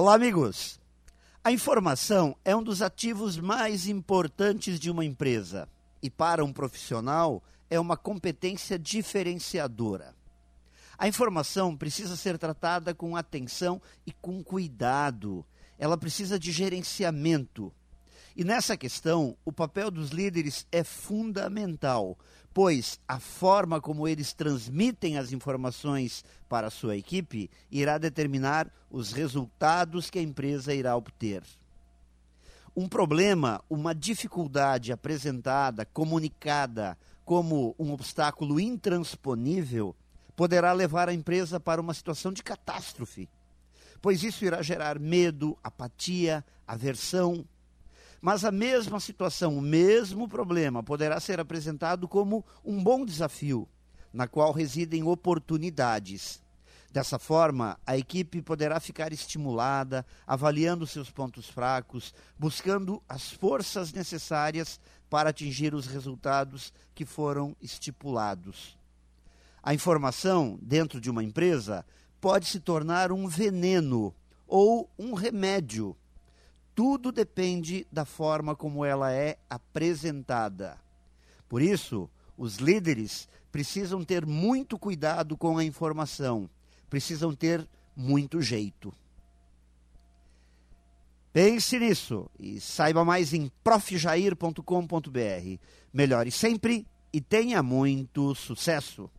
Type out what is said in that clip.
Olá, amigos. A informação é um dos ativos mais importantes de uma empresa e, para um profissional, é uma competência diferenciadora. A informação precisa ser tratada com atenção e com cuidado. Ela precisa de gerenciamento. E nessa questão, o papel dos líderes é fundamental, pois a forma como eles transmitem as informações para a sua equipe irá determinar os resultados que a empresa irá obter. Um problema, uma dificuldade apresentada, comunicada como um obstáculo intransponível, poderá levar a empresa para uma situação de catástrofe, pois isso irá gerar medo, apatia, aversão, mas a mesma situação, o mesmo problema, poderá ser apresentado como um bom desafio, na qual residem oportunidades. Dessa forma, a equipe poderá ficar estimulada, avaliando seus pontos fracos, buscando as forças necessárias para atingir os resultados que foram estipulados. A informação dentro de uma empresa pode se tornar um veneno ou um remédio tudo depende da forma como ela é apresentada. Por isso, os líderes precisam ter muito cuidado com a informação, precisam ter muito jeito. Pense nisso e saiba mais em profjair.com.br. Melhore sempre e tenha muito sucesso!